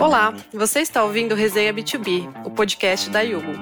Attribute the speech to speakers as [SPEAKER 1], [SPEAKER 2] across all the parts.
[SPEAKER 1] Olá, você está ouvindo Resenha B2B, o podcast da Yugo.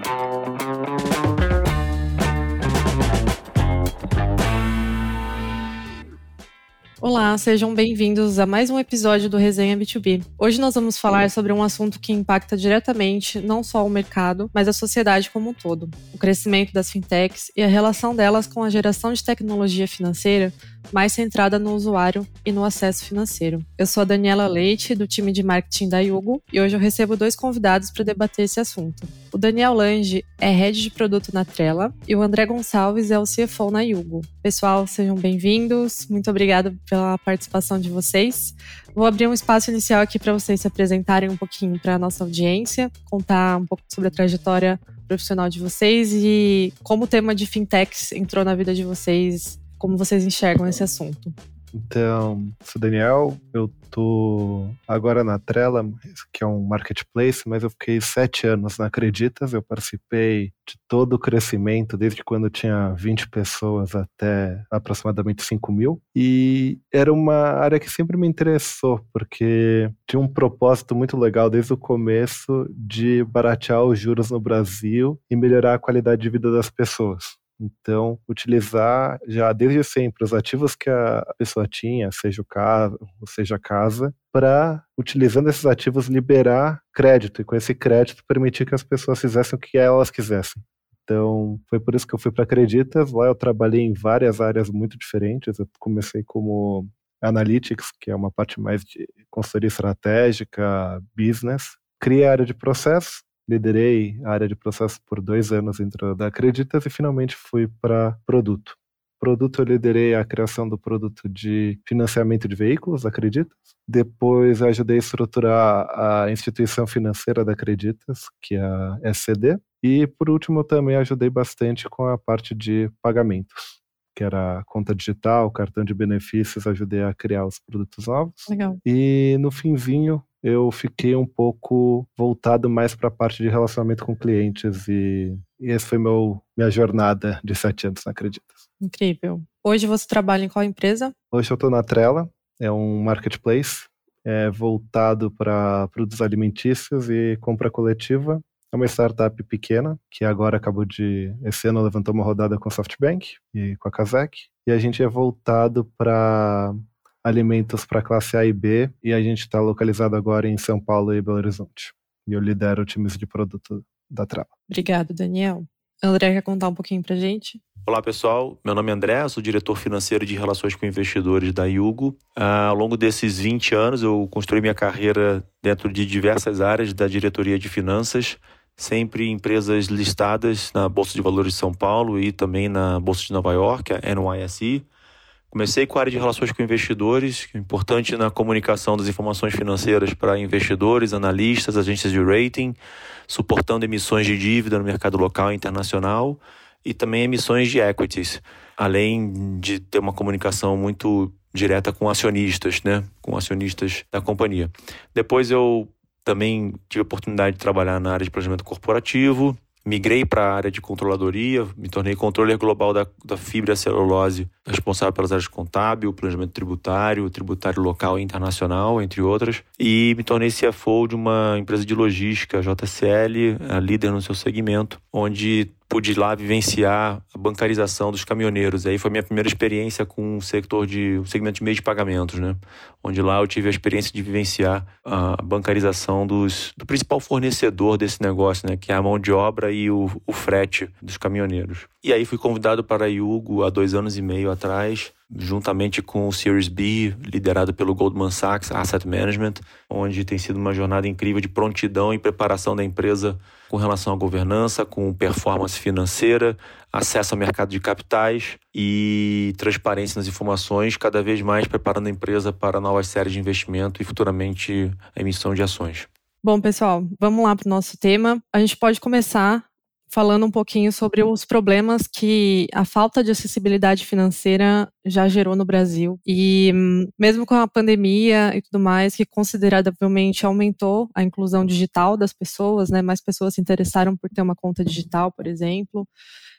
[SPEAKER 1] Olá, sejam bem-vindos a mais um episódio do Resenha B2B. Hoje nós vamos falar sobre um assunto que impacta diretamente não só o mercado, mas a sociedade como um todo: o crescimento das fintechs e a relação delas com a geração de tecnologia financeira mais centrada no usuário e no acesso financeiro. Eu sou a Daniela Leite, do time de marketing da Yugo, e hoje eu recebo dois convidados para debater esse assunto. O Daniel Lange é head de produto na Trela e o André Gonçalves é o CFO na Yugo. Pessoal, sejam bem-vindos. Muito obrigada pela participação de vocês. Vou abrir um espaço inicial aqui para vocês se apresentarem um pouquinho para a nossa audiência, contar um pouco sobre a trajetória profissional de vocês e como o tema de fintechs entrou na vida de vocês como vocês enxergam esse assunto?
[SPEAKER 2] Então, sou Daniel, eu tô agora na Trela, que é um marketplace, mas eu fiquei sete anos na Acreditas, eu participei de todo o crescimento, desde quando tinha 20 pessoas até aproximadamente 5 mil, e era uma área que sempre me interessou, porque tinha um propósito muito legal desde o começo de baratear os juros no Brasil e melhorar a qualidade de vida das pessoas. Então, utilizar já desde sempre os ativos que a pessoa tinha, seja o carro, seja a casa, para, utilizando esses ativos, liberar crédito e com esse crédito permitir que as pessoas fizessem o que elas quisessem. Então, foi por isso que eu fui para Acreditas. Lá eu trabalhei em várias áreas muito diferentes. Eu comecei como Analytics, que é uma parte mais de consultoria estratégica, business. Criei a área de processo, liderei a área de processo por dois anos dentro da Acreditas e finalmente fui para produto. Produto, eu liderei a criação do produto de financiamento de veículos, Acreditas. Depois, ajudei a estruturar a instituição financeira da Acreditas, que é a SCD. E, por último, também ajudei bastante com a parte de pagamentos, que era conta digital, cartão de benefícios, ajudei a criar os produtos novos.
[SPEAKER 1] Legal.
[SPEAKER 2] E, no finzinho, eu fiquei um pouco voltado mais para a parte de relacionamento com clientes e, e essa foi meu, minha jornada de sete anos, não acreditas.
[SPEAKER 1] Incrível. Hoje você trabalha em qual empresa?
[SPEAKER 2] Hoje eu estou na Trela, é um marketplace é, voltado para produtos alimentícios e compra coletiva. É uma startup pequena que agora acabou de. Esse ano levantou uma rodada com a SoftBank e com a Kazek. E a gente é voltado para alimentos para classe A e B, e a gente está localizado agora em São Paulo e Belo Horizonte. E eu lidero times de produto da Trava.
[SPEAKER 1] Obrigado, Daniel. André quer contar um pouquinho para gente?
[SPEAKER 3] Olá pessoal, meu nome é André, sou diretor financeiro de relações com investidores da Yugo. Ah, ao longo desses 20 anos, eu construí minha carreira dentro de diversas áreas da diretoria de finanças, sempre em empresas listadas na Bolsa de Valores de São Paulo e também na Bolsa de Nova York, a NYSE. Comecei com a área de relações com investidores, é importante na comunicação das informações financeiras para investidores, analistas, agências de rating, suportando emissões de dívida no mercado local e internacional e também emissões de equities, além de ter uma comunicação muito direta com acionistas, né, com acionistas da companhia. Depois eu também tive a oportunidade de trabalhar na área de planejamento corporativo, migrei para a área de controladoria, me tornei controller global da, da fibra celulose, responsável pelas áreas contábil, planejamento tributário, tributário local e internacional, entre outras, e me tornei CFO de uma empresa de logística, JCL, líder no seu segmento, onde pude lá vivenciar a bancarização dos caminhoneiros. Aí foi minha primeira experiência com o setor de o segmento de meio de pagamentos, né? Onde lá eu tive a experiência de vivenciar a bancarização dos, do principal fornecedor desse negócio, né? Que é a mão de obra e o, o frete dos caminhoneiros. E aí fui convidado para a Yugo há dois anos e meio atrás juntamente com o Series B, liderado pelo Goldman Sachs Asset Management, onde tem sido uma jornada incrível de prontidão e preparação da empresa com relação à governança, com performance financeira, acesso ao mercado de capitais e transparência nas informações, cada vez mais preparando a empresa para novas séries de investimento e futuramente a emissão de ações.
[SPEAKER 1] Bom, pessoal, vamos lá para o nosso tema. A gente pode começar falando um pouquinho sobre os problemas que a falta de acessibilidade financeira já gerou no Brasil. E mesmo com a pandemia e tudo mais, que consideravelmente aumentou a inclusão digital das pessoas, né? Mais pessoas se interessaram por ter uma conta digital, por exemplo.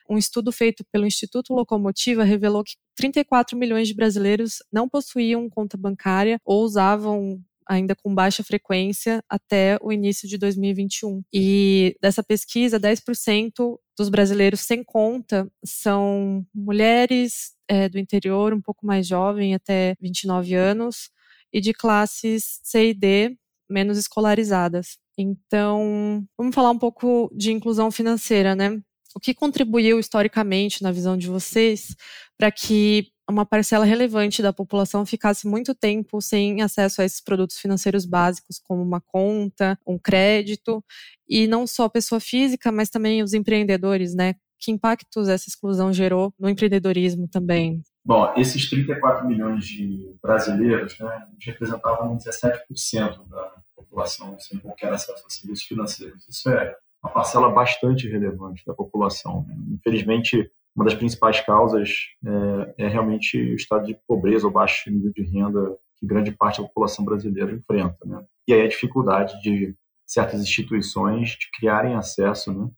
[SPEAKER 1] Um estudo feito pelo Instituto Locomotiva revelou que 34 milhões de brasileiros não possuíam conta bancária ou usavam ainda com baixa frequência até o início de 2021. E dessa pesquisa, 10% dos brasileiros sem conta são mulheres é, do interior, um pouco mais jovem, até 29 anos, e de classes C e D, menos escolarizadas. Então, vamos falar um pouco de inclusão financeira, né? O que contribuiu historicamente, na visão de vocês, para que uma parcela relevante da população ficasse muito tempo sem acesso a esses produtos financeiros básicos, como uma conta, um crédito, e não só a pessoa física, mas também os empreendedores, né? Que impactos essa exclusão gerou no empreendedorismo também?
[SPEAKER 4] Bom, esses 34 milhões de brasileiros né, representavam 17% da população sem qualquer acesso a serviços financeiros. Isso é uma parcela bastante relevante da população. Né? Infelizmente, uma das principais causas é, é, realmente o estado de pobreza ou baixo nível de renda que grande parte da população brasileira enfrenta. Né? E aí a dificuldade de certas instituições de criarem acesso né,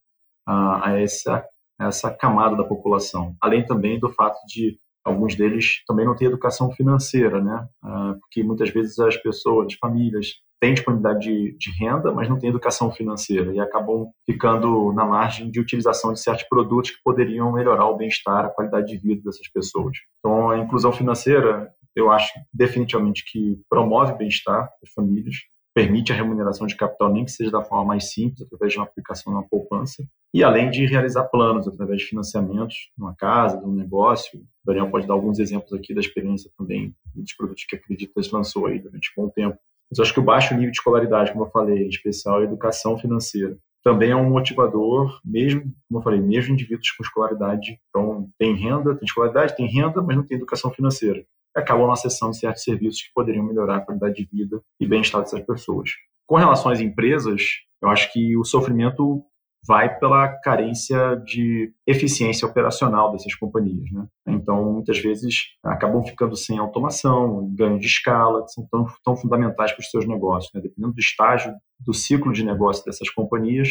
[SPEAKER 4] a, a essa, essa camada da população, além também do fato de alguns deles também não têm educação financeira, né? Ah, porque muitas vezes as pessoas, as famílias, têm disponibilidade de, de, renda, mas não têm educação financeira e acabam ficando na margem de utilização de certos produtos que poderiam melhorar o bem-estar, a qualidade de vida dessas pessoas. Então, a inclusão financeira, eu acho definitivamente que promove bem-estar das famílias, permite a remuneração de capital, nem que seja da forma mais simples, através de uma aplicação na poupança, e além de realizar planos através de financiamentos numa casa, de um negócio. O Daniel pode dar alguns exemplos aqui da experiência também dos produtos que a Acreditas lançou aí durante um bom tempo. Mas acho que o baixo nível de escolaridade, como eu falei, em especial a educação financeira, também é um motivador, mesmo, como eu falei, mesmo indivíduos com escolaridade, então tem renda, tem escolaridade, tem renda, mas não tem educação financeira acabam acessando certos serviços que poderiam melhorar a qualidade de vida e bem-estar dessas pessoas. Com relação às empresas, eu acho que o sofrimento vai pela carência de eficiência operacional dessas companhias. Né? Então, muitas vezes, acabam ficando sem automação, ganho de escala, que são tão, tão fundamentais para os seus negócios. Né? Dependendo do estágio do ciclo de negócio dessas companhias,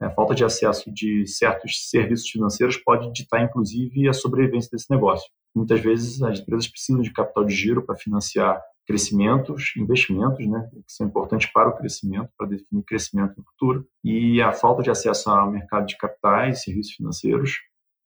[SPEAKER 4] a falta de acesso de certos serviços financeiros pode ditar, inclusive, a sobrevivência desse negócio. Muitas vezes as empresas precisam de capital de giro para financiar crescimentos, investimentos, né, que são importantes para o crescimento, para definir crescimento no futuro. E a falta de acesso ao mercado de capitais, serviços financeiros,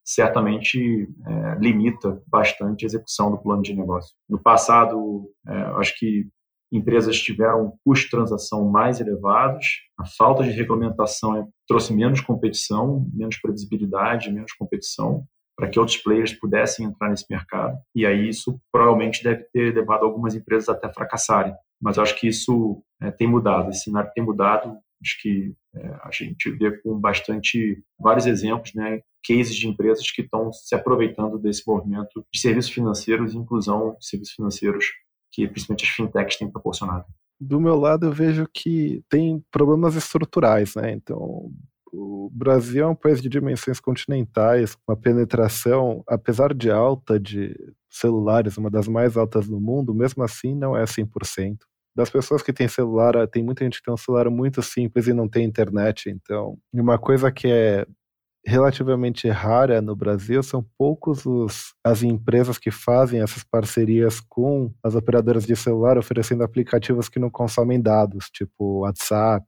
[SPEAKER 4] certamente é, limita bastante a execução do plano de negócio. No passado, é, acho que empresas tiveram custos de transação mais elevados, a falta de regulamentação trouxe menos competição, menos previsibilidade, menos competição, para que outros players pudessem entrar nesse mercado. E aí isso provavelmente deve ter levado algumas empresas até fracassarem. Mas eu acho que isso é, tem mudado, esse cenário tem mudado. Acho que é, a gente vê com bastante vários exemplos, né, cases de empresas que estão se aproveitando desse movimento de serviços financeiros e inclusão de serviços financeiros que principalmente as fintechs têm proporcionado.
[SPEAKER 2] Do meu lado, eu vejo que tem problemas estruturais, né? Então, o Brasil é um país de dimensões continentais, uma penetração, apesar de alta, de celulares, uma das mais altas do mundo, mesmo assim não é 100%. Das pessoas que têm celular, tem muita gente que tem um celular muito simples e não tem internet. Então, uma coisa que é relativamente rara no Brasil, são poucos os, as empresas que fazem essas parcerias com as operadoras de celular oferecendo aplicativos que não consomem dados, tipo WhatsApp,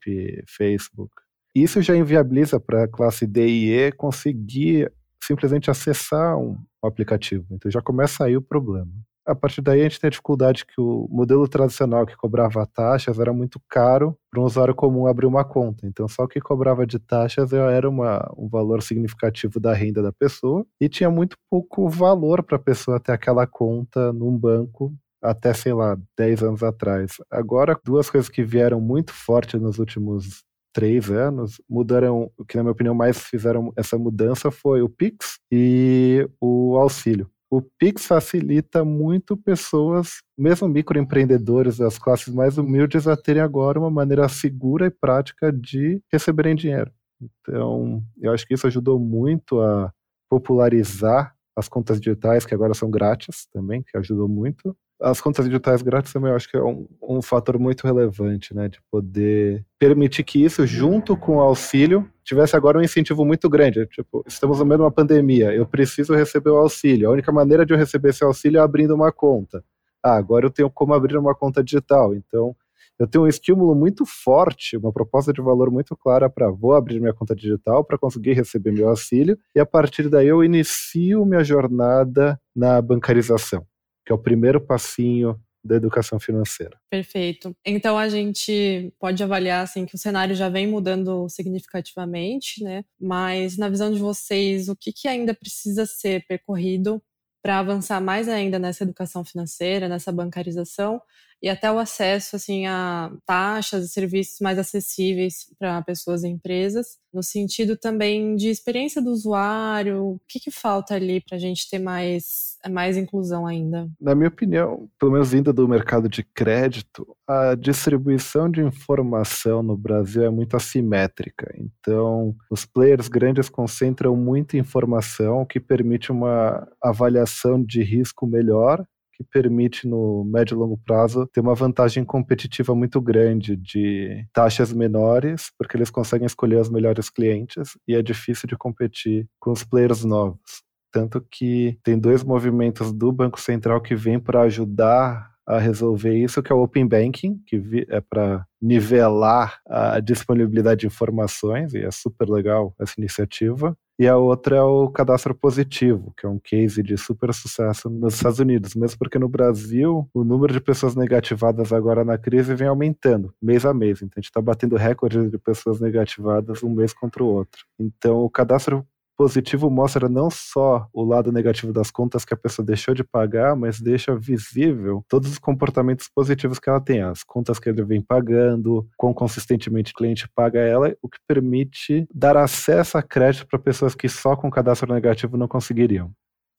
[SPEAKER 2] Facebook. Isso já inviabiliza para a classe D e E conseguir simplesmente acessar um, aplicativo. Então já começa aí o problema a partir daí a gente tem a dificuldade que o modelo tradicional que cobrava taxas era muito caro para um usuário comum abrir uma conta. Então, só o que cobrava de taxas era uma, um valor significativo da renda da pessoa e tinha muito pouco valor para a pessoa ter aquela conta num banco até, sei lá, 10 anos atrás. Agora, duas coisas que vieram muito forte nos últimos três anos mudaram, o que na minha opinião mais fizeram essa mudança foi o Pix e o auxílio o Pix facilita muito pessoas, mesmo microempreendedores das classes mais humildes, a terem agora uma maneira segura e prática de receberem dinheiro. Então, eu acho que isso ajudou muito a popularizar as contas digitais, que agora são grátis também, que ajudou muito as contas digitais grátis também eu acho que é um, um fator muito relevante, né? De poder permitir que isso, junto com o auxílio, tivesse agora um incentivo muito grande. Tipo, estamos no meio de uma pandemia, eu preciso receber o auxílio. A única maneira de eu receber esse auxílio é abrindo uma conta. Ah, agora eu tenho como abrir uma conta digital. Então, eu tenho um estímulo muito forte, uma proposta de valor muito clara para vou abrir minha conta digital para conseguir receber meu auxílio e a partir daí eu inicio minha jornada na bancarização, que é o primeiro passinho da educação financeira.
[SPEAKER 1] Perfeito. Então a gente pode avaliar assim que o cenário já vem mudando significativamente, né? Mas na visão de vocês, o que, que ainda precisa ser percorrido para avançar mais ainda nessa educação financeira, nessa bancarização e até o acesso assim a taxas e serviços mais acessíveis para pessoas e empresas, no sentido também de experiência do usuário. O que, que falta ali para a gente ter mais, mais inclusão ainda?
[SPEAKER 2] Na minha opinião, pelo menos vindo do mercado de crédito, a distribuição de informação no Brasil é muito assimétrica. Então, os players grandes concentram muita informação, o que permite uma avaliação de risco melhor que permite no médio e longo prazo ter uma vantagem competitiva muito grande de taxas menores, porque eles conseguem escolher os melhores clientes e é difícil de competir com os players novos. Tanto que tem dois movimentos do Banco Central que vêm para ajudar a resolver isso, que é o Open Banking, que é para nivelar a disponibilidade de informações, e é super legal essa iniciativa. E a outra é o cadastro positivo, que é um case de super sucesso nos Estados Unidos, mesmo porque no Brasil o número de pessoas negativadas agora na crise vem aumentando mês a mês. Então a gente está batendo recordes de pessoas negativadas um mês contra o outro. Então o cadastro positivo mostra não só o lado negativo das contas que a pessoa deixou de pagar, mas deixa visível todos os comportamentos positivos que ela tem, as contas que ele vem pagando, quão consistentemente o cliente paga ela, o que permite dar acesso a crédito para pessoas que só com cadastro negativo não conseguiriam.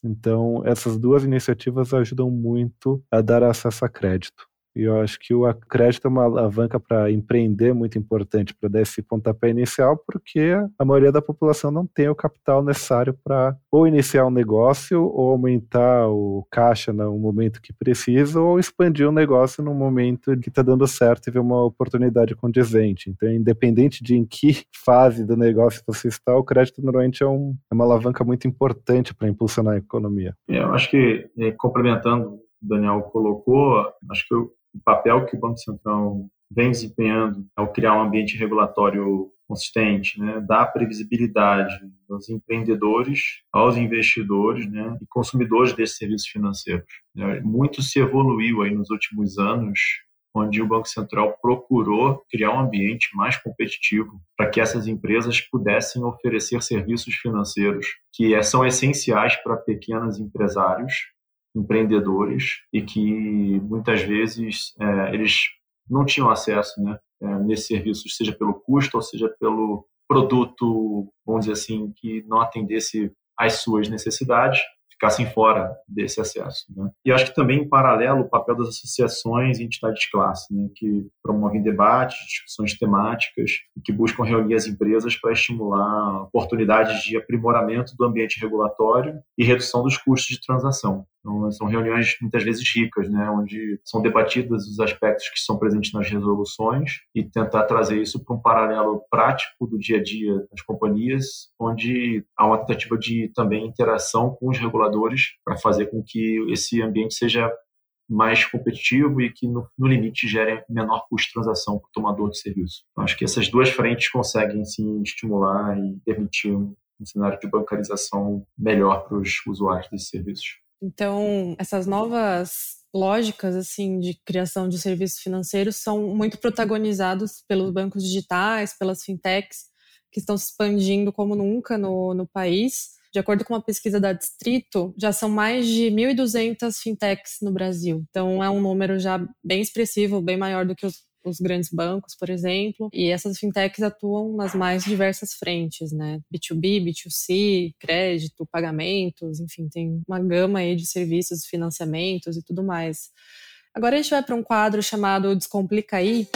[SPEAKER 2] Então, essas duas iniciativas ajudam muito a dar acesso a crédito. E eu acho que o crédito é uma alavanca para empreender muito importante, para dar esse pontapé inicial, porque a maioria da população não tem o capital necessário para ou iniciar um negócio, ou aumentar o caixa no momento que precisa, ou expandir o um negócio no momento que está dando certo e ver uma oportunidade condizente. Então, independente de em que fase do negócio você está, o crédito normalmente é, um, é uma alavanca muito importante para impulsionar a economia.
[SPEAKER 4] É, eu acho que, é, complementando Daniel colocou, acho que o papel que o Banco Central vem desempenhando ao criar um ambiente regulatório consistente, né, dar previsibilidade aos empreendedores, aos investidores né, e consumidores desses serviços financeiros. Né. Muito se evoluiu aí nos últimos anos, onde o Banco Central procurou criar um ambiente mais competitivo para que essas empresas pudessem oferecer serviços financeiros que são essenciais para pequenos empresários empreendedores e que muitas vezes é, eles não tinham acesso né, é, nesses serviços, seja pelo custo ou seja pelo produto, vamos dizer assim, que não atendesse às suas necessidades ficassem fora desse acesso. Né? E acho que também, em paralelo, o papel das associações e entidades de classe, né, que promovem debates, discussões temáticas e que buscam reunir as empresas para estimular oportunidades de aprimoramento do ambiente regulatório e redução dos custos de transação. Então, são reuniões muitas vezes ricas, né, onde são debatidos os aspectos que estão presentes nas resoluções e tentar trazer isso para um paralelo prático do dia a dia das companhias, onde há uma tentativa de também interação com os reguladores para fazer com que esse ambiente seja mais competitivo e que, no, no limite, gere menor custo de transação para o tomador de serviço. Então, acho que essas duas frentes conseguem, sim, estimular e permitir um cenário de bancarização melhor para os usuários desses serviços.
[SPEAKER 1] Então, essas novas lógicas assim de criação de serviços financeiros são muito protagonizados pelos bancos digitais, pelas fintechs que estão se expandindo como nunca no, no país. De acordo com uma pesquisa da Distrito, já são mais de 1.200 fintechs no Brasil. Então é um número já bem expressivo, bem maior do que os os grandes bancos, por exemplo, e essas fintechs atuam nas mais diversas frentes, né? B2B, B2C, crédito, pagamentos, enfim, tem uma gama aí de serviços, financiamentos e tudo mais. Agora a gente vai para um quadro chamado Descomplica aí,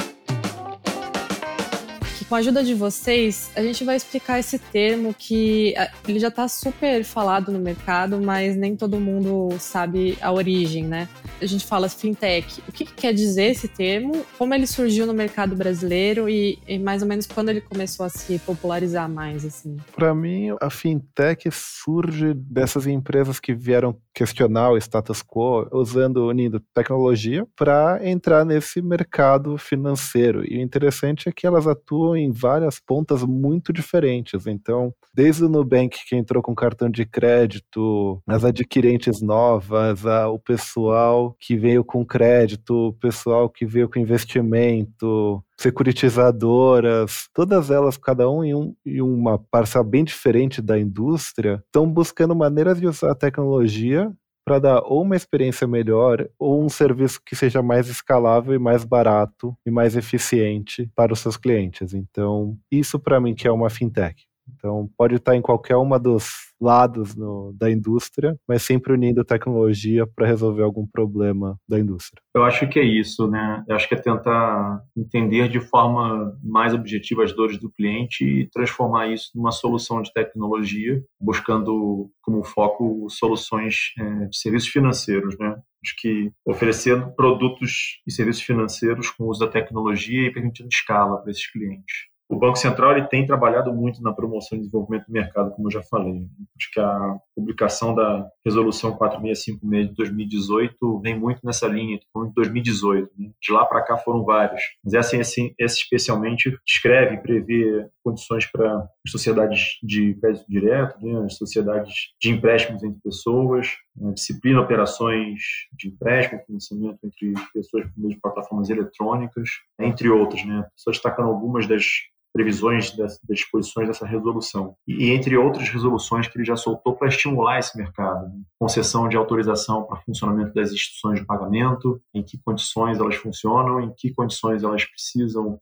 [SPEAKER 1] com a ajuda de vocês, a gente vai explicar esse termo que ele já está super falado no mercado, mas nem todo mundo sabe a origem, né? a gente fala fintech, o que, que quer dizer esse termo? Como ele surgiu no mercado brasileiro e, e mais ou menos quando ele começou a se popularizar mais, assim?
[SPEAKER 2] Para mim, a fintech surge dessas empresas que vieram questionar o status quo, usando, unindo tecnologia para entrar nesse mercado financeiro. E o interessante é que elas atuam em várias pontas muito diferentes. Então, desde o Nubank, que entrou com cartão de crédito, as adquirentes novas, a, o pessoal que veio com crédito, o pessoal que veio com investimento, securitizadoras, todas elas, cada um em, um em uma parcela bem diferente da indústria, estão buscando maneiras de usar a tecnologia para dar ou uma experiência melhor ou um serviço que seja mais escalável e mais barato e mais eficiente para os seus clientes. Então, isso para mim que é uma fintech. Então, pode estar em qualquer uma dos lados no, da indústria, mas sempre unindo tecnologia para resolver algum problema da indústria.
[SPEAKER 4] Eu acho que é isso, né? Eu acho que é tentar entender de forma mais objetiva as dores do cliente e transformar isso numa solução de tecnologia, buscando como foco soluções é, de serviços financeiros, né? Acho que oferecendo produtos e serviços financeiros com o uso da tecnologia e permitindo escala para esses clientes o Banco Central ele tem trabalhado muito na promoção e desenvolvimento do mercado, como eu já falei. Acho que a publicação da Resolução 4656 de 2018 vem muito nessa linha, de 2018. Né? De lá para cá foram vários. Mas essa, essa, essa especialmente descreve e prevê condições para sociedades de crédito direto, né? as sociedades de empréstimos entre pessoas, né? disciplina operações de empréstimo, financiamento entre pessoas por meio de plataformas eletrônicas, entre outras. Né? Só destacando algumas das previsões das, disposições dessa resolução. E, entre outras resoluções que ele já soltou para estimular esse mercado. Né? Concessão de autorização para funcionamento das instituições de pagamento, em que condições elas funcionam, em que condições elas precisam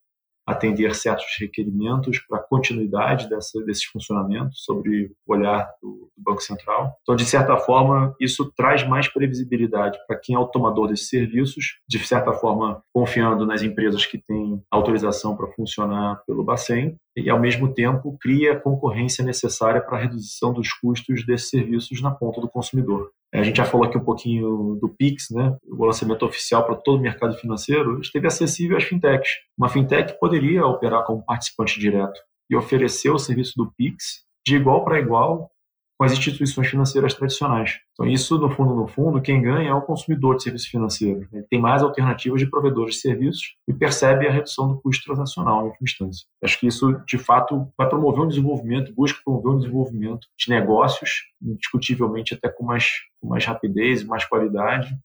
[SPEAKER 4] atender certos requerimentos para a continuidade dessa, desses funcionamentos sobre o olhar do, do, Banco Central. Então, de certa forma, isso traz mais previsibilidade para quem é o tomador desses serviços, de certa forma, confiando nas empresas que têm autorização para funcionar pelo Bacen, e, ao mesmo tempo, cria a concorrência necessária para a redução dos custos desses serviços na ponta do consumidor. É, a gente já falou aqui um pouquinho do Pix, né? o lançamento oficial para todo o mercado financeiro, esteve acessível às fintechs. Uma fintech poderia operar como participante direto e oferecer o serviço do Pix de igual para igual com as instituições financeiras tradicionais. Então, isso, no fundo, no fundo, quem ganha é o consumidor de serviços financeiros. Ele tem mais alternativas de provedores de serviços e percebe a redução do custo transacional, em última instância. Acho que isso, de fato, vai promover um desenvolvimento, busca promover um desenvolvimento de negócios, indiscutivelmente até com mais, com mais rapidez e mais qualidade,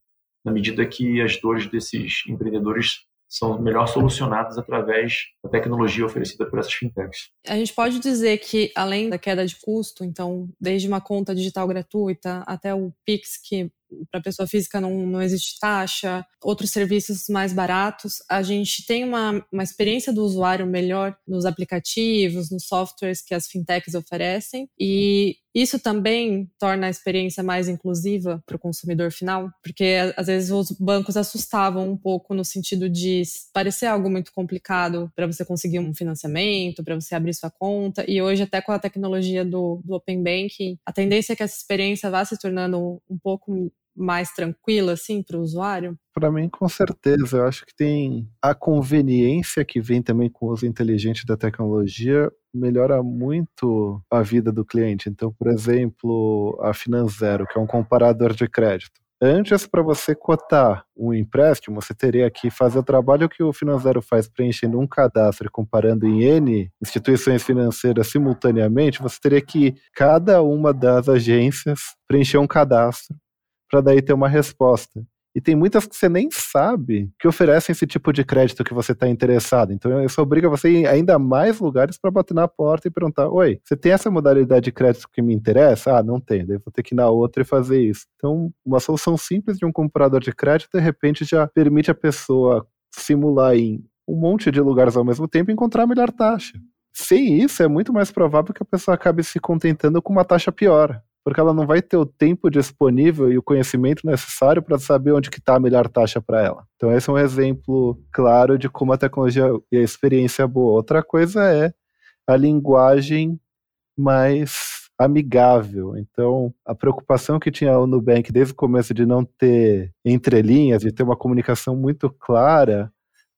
[SPEAKER 4] na medida que as dores desses empreendedores são melhor solucionadas através da tecnologia oferecida por essas fintechs.
[SPEAKER 1] A gente pode dizer que, além da queda de custo, então, desde uma conta digital gratuita até o Pix, que para pessoa física não, não existe taxa, outros serviços mais baratos, a gente tem uma, uma experiência do usuário melhor nos aplicativos, nos softwares que as fintechs oferecem, e isso também torna a experiência mais inclusiva para o consumidor final, porque às vezes os bancos assustavam um pouco no sentido de parecer algo muito complicado para você conseguir um financiamento, para você abrir sua conta, e hoje até com a tecnologia do, do Open Banking, a tendência é que essa experiência vá se tornando um pouco mais tranquila, assim, para o usuário?
[SPEAKER 2] Para mim, com certeza. Eu acho que tem a conveniência que vem também com o uso inteligente da tecnologia melhora muito a vida do cliente. Então, por exemplo, a Finanzero, que é um comparador de crédito. Antes, para você cotar um empréstimo, você teria que fazer o trabalho que o Finanzero faz preenchendo um cadastro e comparando em N instituições financeiras simultaneamente. Você teria que, cada uma das agências, preencher um cadastro para daí ter uma resposta. E tem muitas que você nem sabe que oferecem esse tipo de crédito que você está interessado. Então isso obriga você a ir ainda mais lugares para bater na porta e perguntar: Oi, você tem essa modalidade de crédito que me interessa? Ah, não tem. Daí vou ter que ir na outra e fazer isso. Então, uma solução simples de um comprador de crédito, de repente, já permite a pessoa simular em um monte de lugares ao mesmo tempo e encontrar a melhor taxa. Sem isso, é muito mais provável que a pessoa acabe se contentando com uma taxa pior porque ela não vai ter o tempo disponível e o conhecimento necessário para saber onde que está a melhor taxa para ela. Então esse é um exemplo claro de como a tecnologia e a experiência é boa. Outra coisa é a linguagem mais amigável. Então, a preocupação que tinha o Nubank desde o começo de não ter entrelinhas, de ter uma comunicação muito clara,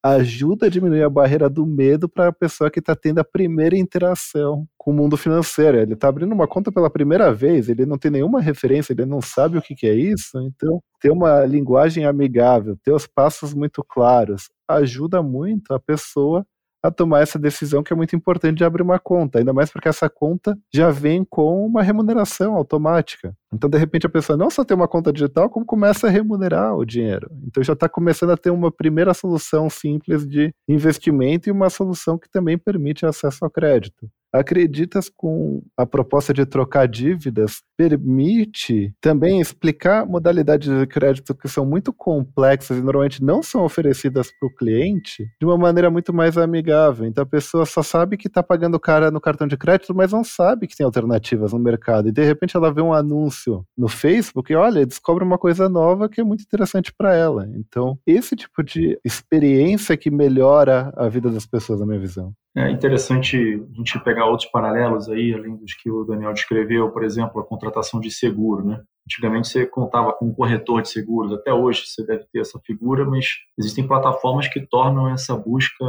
[SPEAKER 2] ajuda a diminuir a barreira do medo para a pessoa que está tendo a primeira interação com o mundo financeiro. Ele está abrindo uma conta pela primeira vez, ele não tem nenhuma referência, ele não sabe o que, que é isso. Então, ter uma linguagem amigável, ter os passos muito claros, ajuda muito a pessoa a tomar essa decisão que é muito importante de abrir uma conta, ainda mais porque essa conta já vem com uma remuneração automática. Então, de repente, a pessoa não só tem uma conta digital, como começa a remunerar o dinheiro. Então, já está começando a ter uma primeira solução simples de investimento e uma solução que também permite acesso ao crédito. Acreditas com a proposta de trocar dívidas permite também explicar modalidades de crédito que são muito complexas e normalmente não são oferecidas para o cliente de uma maneira muito mais amigável. Então a pessoa só sabe que está pagando cara no cartão de crédito, mas não sabe que tem alternativas no mercado. E de repente ela vê um anúncio no Facebook e olha, descobre uma coisa nova que é muito interessante para ela. Então esse tipo de experiência que melhora a vida das pessoas, na minha visão.
[SPEAKER 4] É interessante a gente pegar outros paralelos aí, além dos que o Daniel descreveu, por exemplo, a contratação de seguro, né? Antigamente você contava com um corretor de seguros, até hoje você deve ter essa figura, mas existem plataformas que tornam essa busca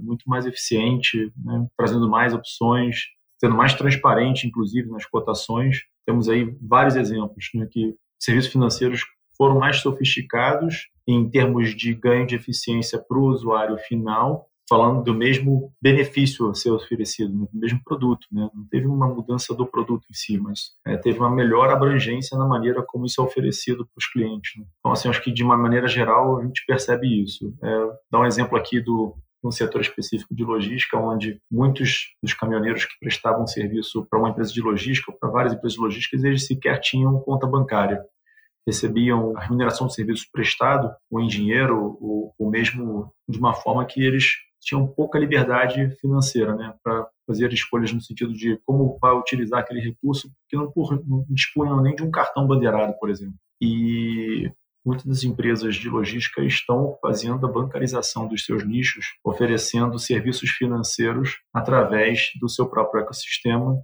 [SPEAKER 4] muito mais eficiente, né? trazendo mais opções, sendo mais transparente, inclusive, nas cotações. Temos aí vários exemplos né, que serviços financeiros foram mais sofisticados em termos de ganho de eficiência para o usuário final falando do mesmo benefício a ser oferecido, do mesmo produto. Né? Não teve uma mudança do produto em si, mas é, teve uma melhor abrangência na maneira como isso é oferecido para os clientes. Né? Então, assim, acho que de uma maneira geral a gente percebe isso. É, dá um exemplo aqui do um setor específico de logística, onde muitos dos caminhoneiros que prestavam serviço para uma empresa de logística, para várias empresas de logística, eles sequer tinham conta bancária recebiam a remuneração do serviço prestado, ou em dinheiro, ou, ou mesmo de uma forma que eles tinham pouca liberdade financeira, né, para fazer escolhas no sentido de como vai utilizar aquele recurso, que não, não dispunham nem de um cartão bandeirado, por exemplo. E muitas das empresas de logística estão fazendo a bancarização dos seus nichos, oferecendo serviços financeiros através do seu próprio ecossistema,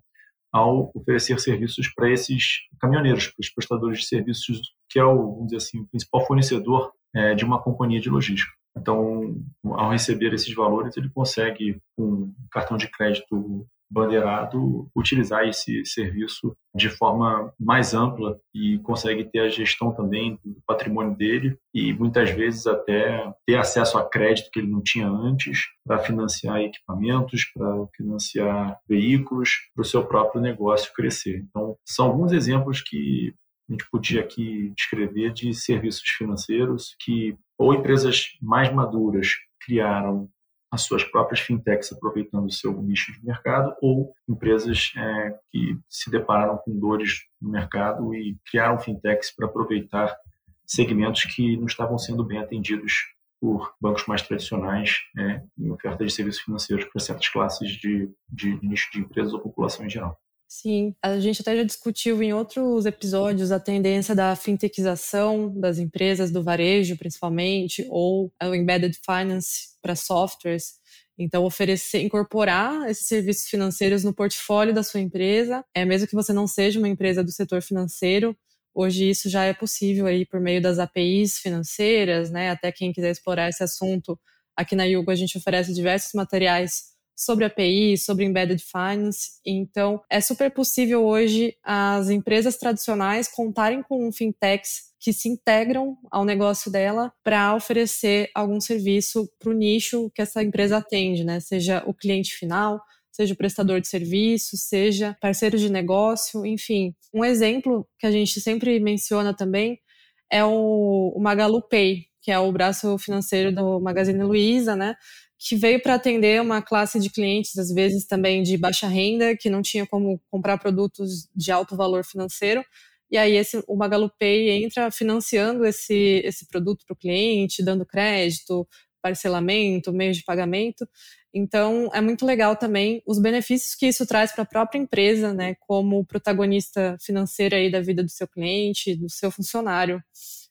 [SPEAKER 4] ao oferecer serviços para esses caminhoneiros, para os prestadores de serviços, que é o, vamos dizer assim, o principal fornecedor é, de uma companhia de logística. Então, ao receber esses valores, ele consegue, com um cartão de crédito bandeirado, utilizar esse serviço de forma mais ampla e consegue ter a gestão também do patrimônio dele e muitas vezes até ter acesso a crédito que ele não tinha antes para financiar equipamentos, para financiar veículos, para o seu próprio negócio crescer. Então, são alguns exemplos que a gente podia aqui descrever de serviços financeiros que ou empresas mais maduras criaram as suas próprias fintechs aproveitando o seu nicho de mercado ou empresas é, que se depararam com dores no mercado e criaram fintechs para aproveitar segmentos que não estavam sendo bem atendidos por bancos mais tradicionais é, em oferta de serviços financeiros para certas classes de, de nicho de empresas ou população em geral.
[SPEAKER 1] Sim, a gente até já discutiu em outros episódios a tendência da fintechização das empresas, do varejo principalmente, ou o embedded finance para softwares. Então, oferecer, incorporar esses serviços financeiros no portfólio da sua empresa, é mesmo que você não seja uma empresa do setor financeiro, hoje isso já é possível aí por meio das APIs financeiras, né? Até quem quiser explorar esse assunto, aqui na Yugo a gente oferece diversos materiais sobre API, sobre embedded finance. Então, é super possível hoje as empresas tradicionais contarem com fintechs que se integram ao negócio dela para oferecer algum serviço para o nicho que essa empresa atende, né? Seja o cliente final, seja o prestador de serviço, seja parceiro de negócio, enfim. Um exemplo que a gente sempre menciona também é o, o Magalu Pay, que é o braço financeiro do Magazine Luiza, né? Que veio para atender uma classe de clientes, às vezes também de baixa renda, que não tinha como comprar produtos de alto valor financeiro. E aí esse, o MagaluPay entra financiando esse, esse produto para o cliente, dando crédito, parcelamento, meios de pagamento. Então, é muito legal também os benefícios que isso traz para a própria empresa, né, como protagonista financeira aí da vida do seu cliente, do seu funcionário.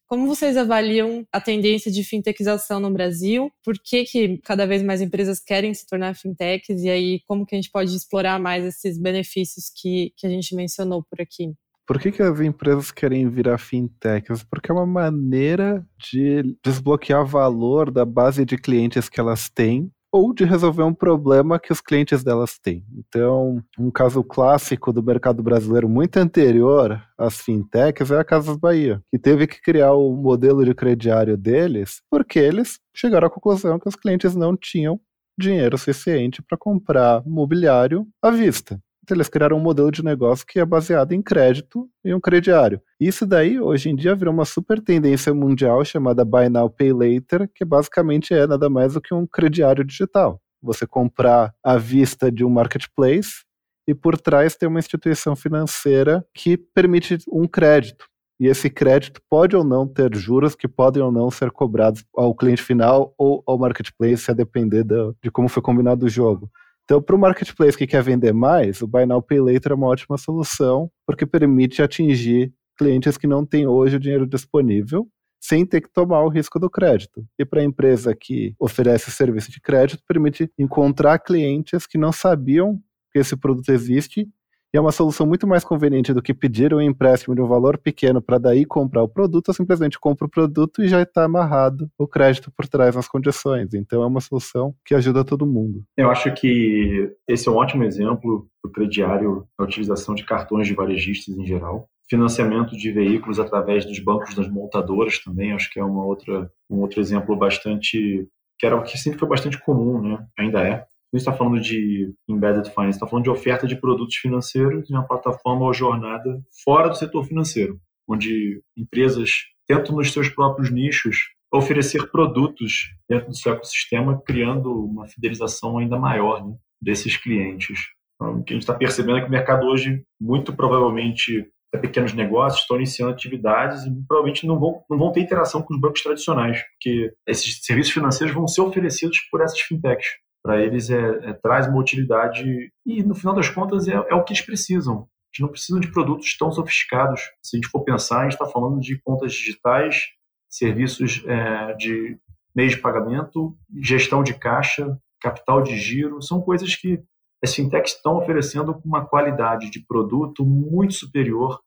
[SPEAKER 1] Como vocês avaliam a tendência de fintechização no Brasil? Por que, que cada vez mais empresas querem se tornar fintechs? E aí, como que a gente pode explorar mais esses benefícios que, que a gente mencionou por aqui?
[SPEAKER 2] Por que, que as empresas querem virar fintechs? Porque é uma maneira de desbloquear valor da base de clientes que elas têm ou de resolver um problema que os clientes delas têm. Então, um caso clássico do mercado brasileiro muito anterior às fintechs é a Casas Bahia, que teve que criar o modelo de crediário deles porque eles chegaram à conclusão que os clientes não tinham dinheiro suficiente para comprar mobiliário à vista. Eles criaram um modelo de negócio que é baseado em crédito e um crediário. Isso daí, hoje em dia, virou uma super tendência mundial chamada Buy Now, Pay Later, que basicamente é nada mais do que um crediário digital. Você comprar à vista de um marketplace e por trás tem uma instituição financeira que permite um crédito. E esse crédito pode ou não ter juros que podem ou não ser cobrados ao cliente final ou ao marketplace, a depender de como foi combinado o jogo. Então, para o marketplace que quer vender mais, o Buy Now Pay Later é uma ótima solução, porque permite atingir clientes que não têm hoje o dinheiro disponível, sem ter que tomar o risco do crédito. E para a empresa que oferece serviço de crédito, permite encontrar clientes que não sabiam que esse produto existe e é uma solução muito mais conveniente do que pedir um empréstimo de um valor pequeno para daí comprar o produto, eu simplesmente compro o produto e já está amarrado o crédito por trás nas condições. Então é uma solução que ajuda todo mundo.
[SPEAKER 4] Eu acho que esse é um ótimo exemplo do crediário, a utilização de cartões de varejistas em geral. Financiamento de veículos através dos bancos das montadoras também, acho que é uma outra, um outro exemplo bastante que era que sempre foi bastante comum, né? Ainda é não está falando de embedded finance, está falando de oferta de produtos financeiros em uma plataforma ou jornada fora do setor financeiro, onde empresas tentam nos seus próprios nichos oferecer produtos dentro do seu ecossistema, criando uma fidelização ainda maior né, desses clientes. Então, o que a gente está percebendo é que o mercado hoje, muito provavelmente, é pequenos negócios estão iniciando atividades e provavelmente não vão, não vão ter interação com os bancos tradicionais, porque esses serviços financeiros vão ser oferecidos por essas fintechs para eles é, é, traz uma utilidade e, no final das contas, é, é o que eles precisam. Eles não precisam de produtos tão sofisticados. Se a gente for pensar, a gente está falando de contas digitais, serviços é, de meio de pagamento, gestão de caixa, capital de giro, são coisas que as fintechs estão oferecendo com uma qualidade de produto muito superior,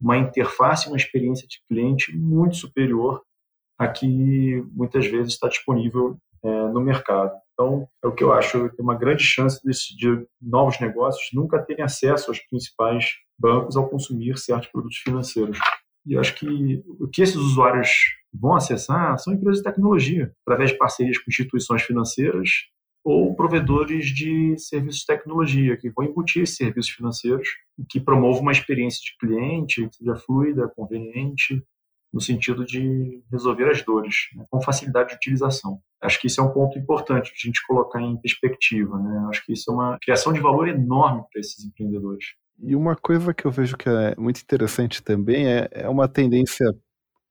[SPEAKER 4] uma interface, uma experiência de cliente muito superior a que muitas vezes está disponível é, no mercado. Então, é o que eu acho, tem uma grande chance de, de novos negócios nunca terem acesso aos principais bancos ao consumir certos produtos financeiros. E eu acho que o que esses usuários vão acessar são empresas de tecnologia, através de parcerias com instituições financeiras ou provedores de serviços de tecnologia, que vão embutir esses serviços financeiros, que promovam uma experiência de cliente que seja fluida, conveniente, no sentido de resolver as dores, né, com facilidade de utilização. Acho que isso é um ponto importante a gente colocar em perspectiva. Né? Acho que isso é uma criação de valor enorme para esses empreendedores.
[SPEAKER 2] E uma coisa que eu vejo que é muito interessante também é, é uma tendência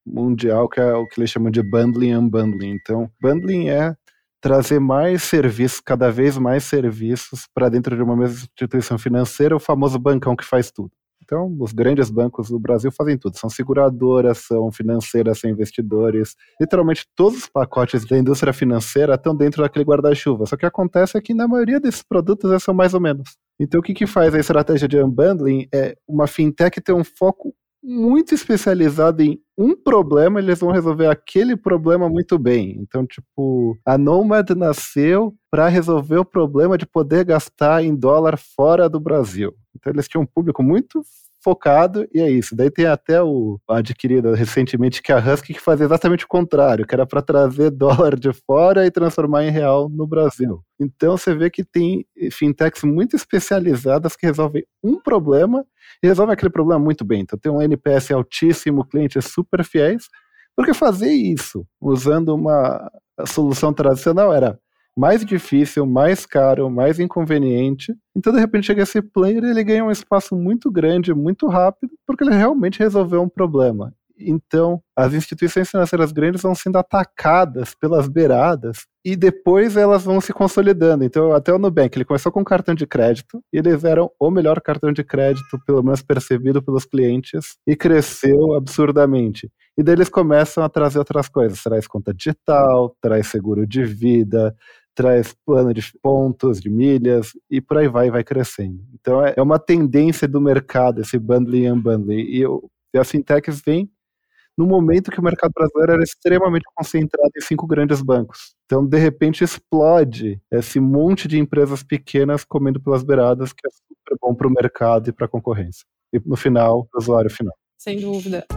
[SPEAKER 2] mundial que é o que eles chamam de bundling and unbundling. Então, bundling é trazer mais serviços, cada vez mais serviços para dentro de uma mesma instituição financeira, o famoso bancão que faz tudo. Então, os grandes bancos do Brasil fazem tudo. São seguradoras, são financeiras, são investidores. Literalmente todos os pacotes da indústria financeira estão dentro daquele guarda-chuva. Só que acontece é que na maioria desses produtos são mais ou menos. Então, o que, que faz a estratégia de unbundling é uma fintech ter um foco muito especializado em um problema, eles vão resolver aquele problema muito bem. Então, tipo, a Nomad nasceu para resolver o problema de poder gastar em dólar fora do Brasil. Então, eles tinham um público muito focado e é isso. Daí tem até o adquirido recentemente que é a Husky que fazia exatamente o contrário, que era para trazer dólar de fora e transformar em real no Brasil. Então você vê que tem fintechs muito especializadas que resolvem um problema e resolvem aquele problema muito bem. Então tem um NPS altíssimo, clientes super fiéis, porque fazer isso usando uma solução tradicional era mais difícil, mais caro, mais inconveniente. Então, de repente, chega esse player e ele ganha um espaço muito grande, muito rápido, porque ele realmente resolveu um problema. Então, as instituições financeiras grandes vão sendo atacadas pelas beiradas e depois elas vão se consolidando. Então, até o Nubank, ele começou com cartão de crédito e eles eram o melhor cartão de crédito, pelo menos percebido pelos clientes, e cresceu absurdamente. E daí eles começam a trazer outras coisas, traz conta digital, traz seguro de vida, traz plano de pontos, de milhas, e por aí vai, vai crescendo. Então é, é uma tendência do mercado, esse bundling e unbundling. E, e as fintechs vêm no momento que o mercado brasileiro era extremamente concentrado em cinco grandes bancos. Então, de repente, explode esse monte de empresas pequenas comendo pelas beiradas, que é super bom para o mercado e para a concorrência. E no final, o usuário final.
[SPEAKER 1] Sem dúvida.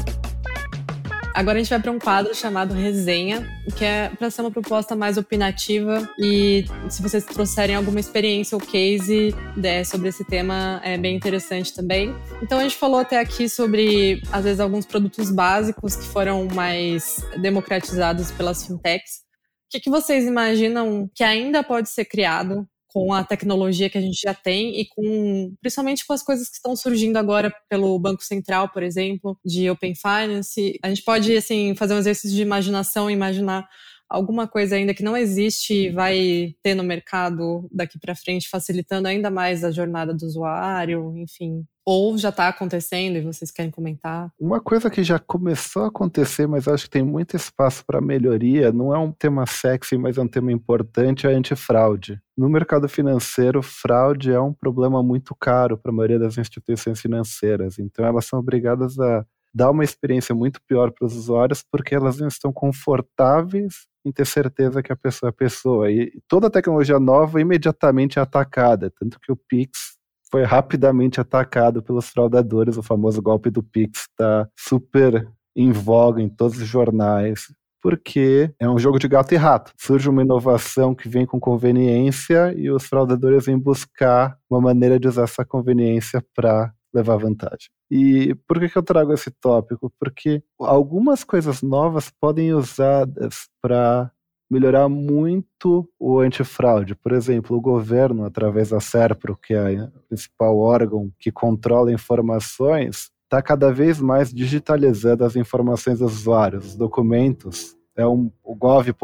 [SPEAKER 1] Agora a gente vai para um quadro chamado Resenha, que é para ser uma proposta mais opinativa e se vocês trouxerem alguma experiência ou case né, sobre esse tema, é bem interessante também. Então a gente falou até aqui sobre, às vezes, alguns produtos básicos que foram mais democratizados pelas fintechs. O que, que vocês imaginam que ainda pode ser criado com a tecnologia que a gente já tem e com principalmente com as coisas que estão surgindo agora pelo Banco Central, por exemplo, de Open Finance. A gente pode assim fazer um exercício de imaginação imaginar alguma coisa ainda que não existe e vai ter no mercado daqui para frente, facilitando ainda mais a jornada do usuário, enfim. Ou já está acontecendo e vocês querem comentar?
[SPEAKER 2] Uma coisa que já começou a acontecer, mas acho que tem muito espaço para melhoria, não é um tema sexy, mas é um tema importante, é a antifraude. No mercado financeiro, fraude é um problema muito caro para a maioria das instituições financeiras, então elas são obrigadas a dar uma experiência muito pior para os usuários porque elas não estão confortáveis em ter certeza que a pessoa é a pessoa. E toda tecnologia nova imediatamente é atacada, tanto que o Pix foi rapidamente atacado pelos fraudadores, o famoso golpe do Pix está super em voga em todos os jornais, porque é um jogo de gato e rato. Surge uma inovação que vem com conveniência e os fraudadores vêm buscar uma maneira de usar essa conveniência para levar vantagem. E por que, que eu trago esse tópico? Porque algumas coisas novas podem usadas para melhorar muito o antifraude. Por exemplo, o governo, através da SERPRO, que é o principal órgão que controla informações, está cada vez mais digitalizando as informações dos usuários, os documentos. É um, o gov.br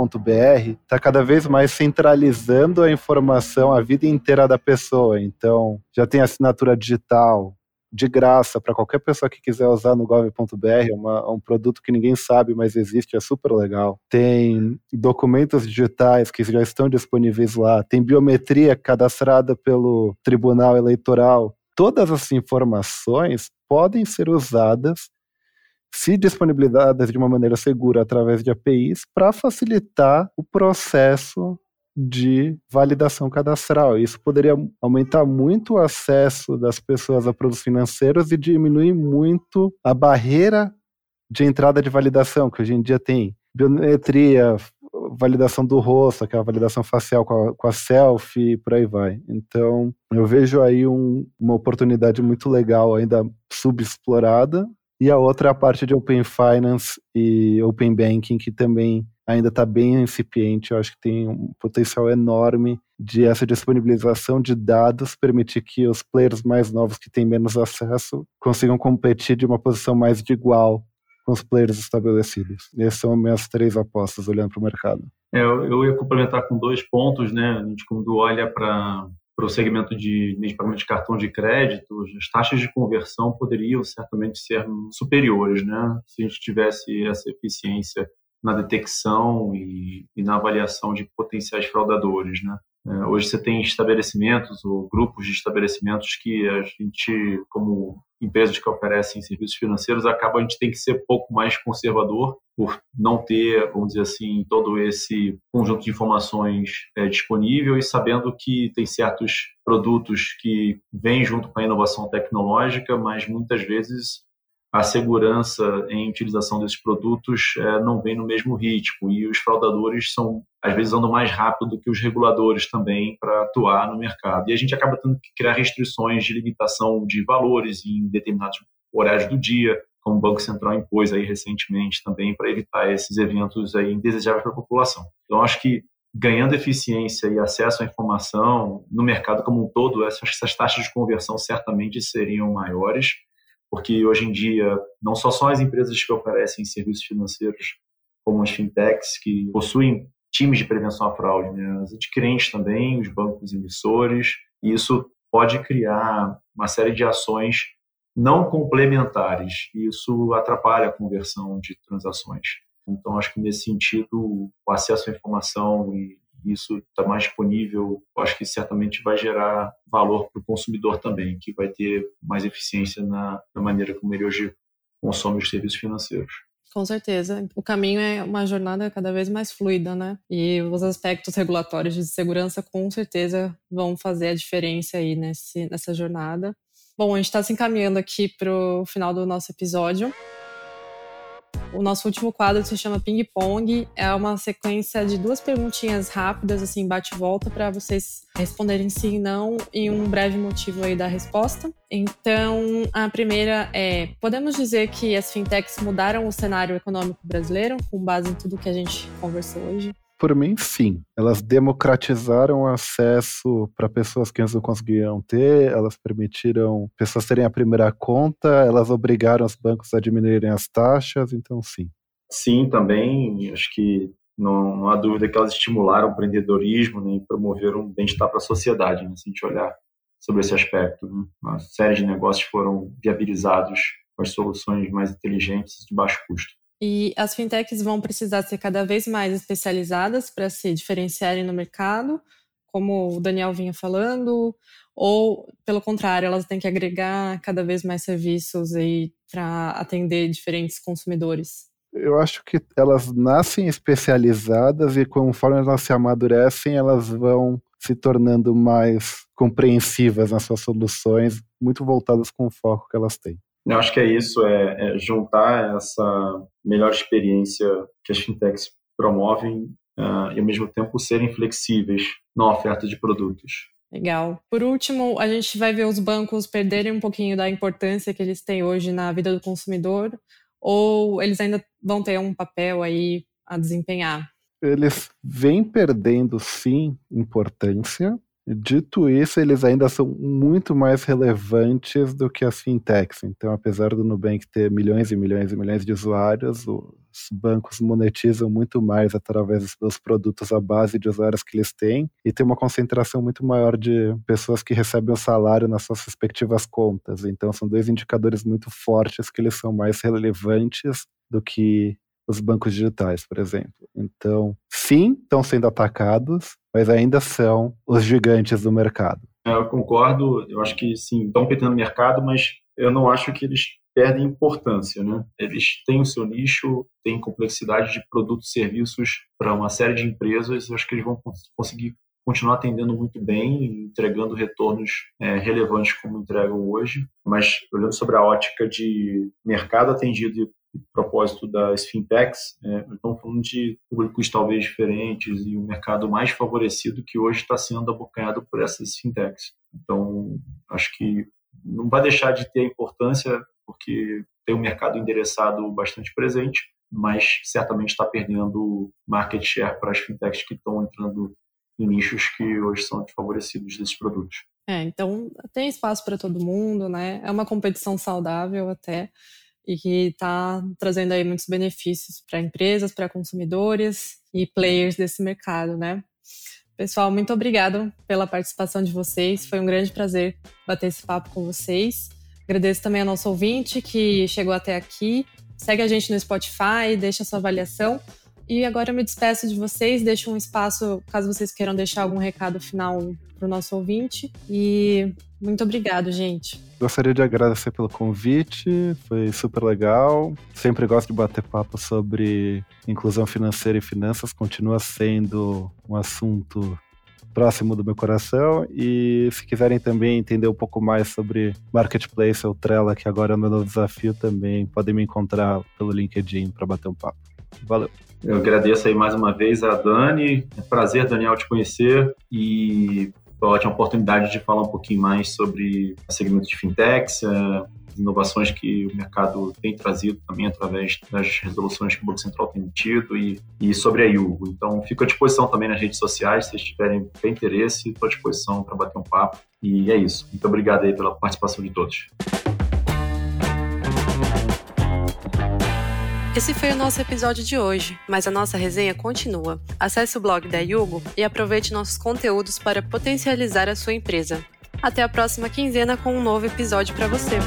[SPEAKER 2] está cada vez mais centralizando a informação a vida inteira da pessoa. Então, já tem assinatura digital, de graça para qualquer pessoa que quiser usar no gov.br, é, é um produto que ninguém sabe, mas existe, é super legal. Tem documentos digitais que já estão disponíveis lá, tem biometria cadastrada pelo Tribunal Eleitoral. Todas as informações podem ser usadas se disponibilizadas de uma maneira segura através de APIs para facilitar o processo de validação cadastral. Isso poderia aumentar muito o acesso das pessoas a produtos financeiros e diminuir muito a barreira de entrada de validação, que hoje em dia tem biometria, validação do rosto, aquela validação facial com a, com a selfie e por aí vai. Então, eu vejo aí um, uma oportunidade muito legal, ainda subexplorada. E a outra é a parte de Open Finance e Open Banking, que também ainda está bem incipiente. Eu acho que tem um potencial enorme de essa disponibilização de dados permitir que os players mais novos que têm menos acesso consigam competir de uma posição mais de igual com os players estabelecidos. Essas são minhas três apostas olhando para o mercado.
[SPEAKER 4] É, eu ia complementar com dois pontos, né? A gente quando olha para para o segmento de, pagamento de cartão de crédito, as taxas de conversão poderiam certamente ser superiores, né? Se a gente tivesse essa eficiência na detecção e, e na avaliação de potenciais fraudadores, né? É, hoje você tem estabelecimentos ou grupos de estabelecimentos que a gente, como empresas que oferecem serviços financeiros, acaba a gente tem que ser pouco mais conservador por não ter, vamos dizer assim, todo esse conjunto de informações é, disponível e sabendo que tem certos produtos que vêm junto com a inovação tecnológica, mas muitas vezes a segurança em utilização desses produtos é, não vem no mesmo ritmo. E os fraudadores são às vezes andam mais rápido do que os reguladores também para atuar no mercado. E a gente acaba tendo que criar restrições de limitação de valores em determinados horários do dia como o Banco Central impôs aí recentemente também para evitar esses eventos aí indesejáveis para a população. Então acho que ganhando eficiência e acesso à informação no mercado como um todo, essas, essas taxas de conversão certamente seriam maiores porque hoje em dia não só são as empresas que oferecem serviços financeiros, como as fintechs, que possuem times de prevenção à fraude, né? as adquirentes também, os bancos emissores, e isso pode criar uma série de ações não complementares, e isso atrapalha a conversão de transações. Então, acho que nesse sentido, o acesso à informação e isso está mais disponível, acho que certamente vai gerar valor para o consumidor também, que vai ter mais eficiência na, na maneira como ele hoje consome os serviços financeiros.
[SPEAKER 1] Com certeza. O caminho é uma jornada cada vez mais fluida, né? E os aspectos regulatórios de segurança com certeza vão fazer a diferença aí nesse, nessa jornada. Bom, a gente está se encaminhando aqui para o final do nosso episódio. O nosso último quadro se chama Ping Pong. É uma sequência de duas perguntinhas rápidas, assim, bate-volta, para vocês responderem sim e não e um breve motivo aí da resposta. Então, a primeira é: podemos dizer que as fintechs mudaram o cenário econômico brasileiro com base em tudo que a gente conversou hoje?
[SPEAKER 2] Por mim, sim. Elas democratizaram o acesso para pessoas que antes não conseguiam ter, elas permitiram pessoas terem a primeira conta, elas obrigaram os bancos a diminuírem as taxas, então sim.
[SPEAKER 4] Sim, também. Acho que não, não há dúvida que elas estimularam o empreendedorismo né, e promoveram bem-estar para a sociedade, né, se a gente olhar sobre esse aspecto. Né? Uma série de negócios foram viabilizados com as soluções mais inteligentes de baixo custo.
[SPEAKER 1] E as fintechs vão precisar ser cada vez mais especializadas para se diferenciarem no mercado, como o Daniel vinha falando, ou, pelo contrário, elas têm que agregar cada vez mais serviços para atender diferentes consumidores?
[SPEAKER 2] Eu acho que elas nascem especializadas e conforme elas se amadurecem, elas vão se tornando mais compreensivas nas suas soluções, muito voltadas com o foco que elas têm.
[SPEAKER 4] Eu acho que é isso, é, é juntar essa melhor experiência que as fintechs promovem uh, e, ao mesmo tempo, serem flexíveis na oferta de produtos.
[SPEAKER 1] Legal. Por último, a gente vai ver os bancos perderem um pouquinho da importância que eles têm hoje na vida do consumidor, ou eles ainda vão ter um papel aí a desempenhar?
[SPEAKER 2] Eles vêm perdendo, sim, importância, Dito isso, eles ainda são muito mais relevantes do que as fintechs. Então, apesar do Nubank ter milhões e milhões e milhões de usuários, os bancos monetizam muito mais através dos produtos à base de usuários que eles têm e tem uma concentração muito maior de pessoas que recebem o salário nas suas respectivas contas. Então, são dois indicadores muito fortes que eles são mais relevantes do que os bancos digitais, por exemplo. Então, sim, estão sendo atacados, mas ainda são os gigantes do mercado.
[SPEAKER 4] É, eu concordo, eu acho que sim, estão perdendo mercado, mas eu não acho que eles perdem importância, né? Eles têm o seu nicho, têm complexidade de produtos e serviços para uma série de empresas, eu acho que eles vão conseguir continuar atendendo muito bem, entregando retornos é, relevantes como entregam hoje, mas olhando sobre a ótica de mercado atendido propósito das fintechs, é, estamos falando de públicos talvez diferentes e um mercado mais favorecido que hoje está sendo abocanhado por essas fintechs. Então, acho que não vai deixar de ter importância, porque tem um mercado endereçado bastante presente, mas certamente está perdendo market share para as fintechs que estão entrando em nichos que hoje são desfavorecidos desses produtos.
[SPEAKER 1] É, então tem espaço para todo mundo, né? É uma competição saudável até e que está trazendo aí muitos benefícios para empresas, para consumidores e players desse mercado, né? Pessoal, muito obrigado pela participação de vocês. Foi um grande prazer bater esse papo com vocês. Agradeço também ao nosso ouvinte que chegou até aqui. Segue a gente no Spotify, deixa sua avaliação. E agora eu me despeço de vocês, deixo um espaço caso vocês queiram deixar algum recado final para o nosso ouvinte. E muito obrigado, gente.
[SPEAKER 2] Gostaria de agradecer pelo convite, foi super legal. Sempre gosto de bater papo sobre inclusão financeira e finanças, continua sendo um assunto próximo do meu coração. E se quiserem também entender um pouco mais sobre Marketplace ou Trella, que agora é o meu novo desafio, também podem me encontrar pelo LinkedIn para bater um papo. Valeu!
[SPEAKER 4] Eu agradeço aí mais uma vez a Dani. É um prazer, Daniel, te conhecer e foi ótima oportunidade de falar um pouquinho mais sobre o segmento de fintechs, é, inovações que o mercado tem trazido também através das resoluções que o Banco Central tem emitido e, e sobre a Yugo. Então, fico à disposição também nas redes sociais, se vocês tiverem interesse, estou à disposição para bater um papo. E é isso. Muito obrigado aí pela participação de todos.
[SPEAKER 1] Esse foi o nosso episódio de hoje, mas a nossa resenha continua. Acesse o blog da Yugo e aproveite nossos conteúdos para potencializar a sua empresa. Até a próxima quinzena com um novo episódio para você.